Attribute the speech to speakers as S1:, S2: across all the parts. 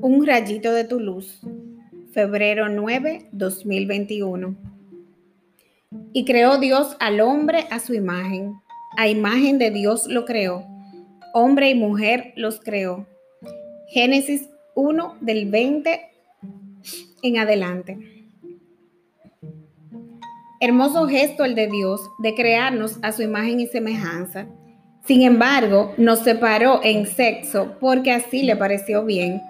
S1: Un rayito de tu luz, febrero 9, 2021. Y creó Dios al hombre a su imagen. A imagen de Dios lo creó. Hombre y mujer los creó. Génesis 1 del 20 en adelante. Hermoso gesto el de Dios de crearnos a su imagen y semejanza. Sin embargo, nos separó en sexo porque así le pareció bien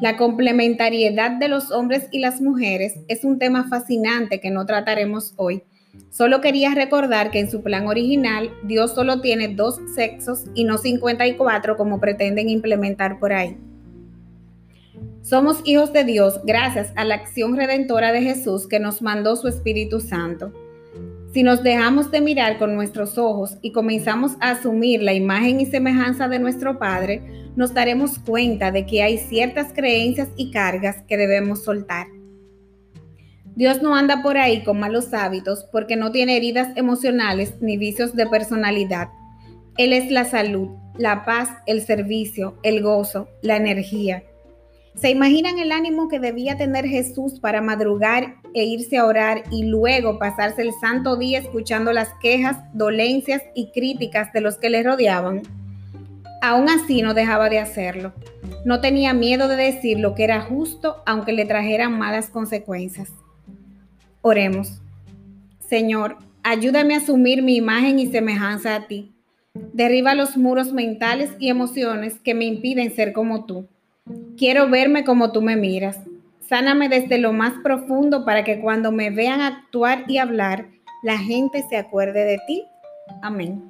S1: la complementariedad de los hombres y las mujeres es un tema fascinante que no trataremos hoy. Solo quería recordar que en su plan original Dios solo tiene dos sexos y no 54 como pretenden implementar por ahí. Somos hijos de Dios gracias a la acción redentora de Jesús que nos mandó su Espíritu Santo. Si nos dejamos de mirar con nuestros ojos y comenzamos a asumir la imagen y semejanza de nuestro Padre, nos daremos cuenta de que hay ciertas creencias y cargas que debemos soltar. Dios no anda por ahí con malos hábitos porque no tiene heridas emocionales ni vicios de personalidad. Él es la salud, la paz, el servicio, el gozo, la energía. ¿Se imaginan el ánimo que debía tener Jesús para madrugar e irse a orar y luego pasarse el santo día escuchando las quejas, dolencias y críticas de los que le rodeaban? Aún así no dejaba de hacerlo. No tenía miedo de decir lo que era justo aunque le trajeran malas consecuencias. Oremos. Señor, ayúdame a asumir mi imagen y semejanza a ti. Derriba los muros mentales y emociones que me impiden ser como tú. Quiero verme como tú me miras. Sáname desde lo más profundo para que cuando me vean actuar y hablar, la gente se acuerde de ti. Amén.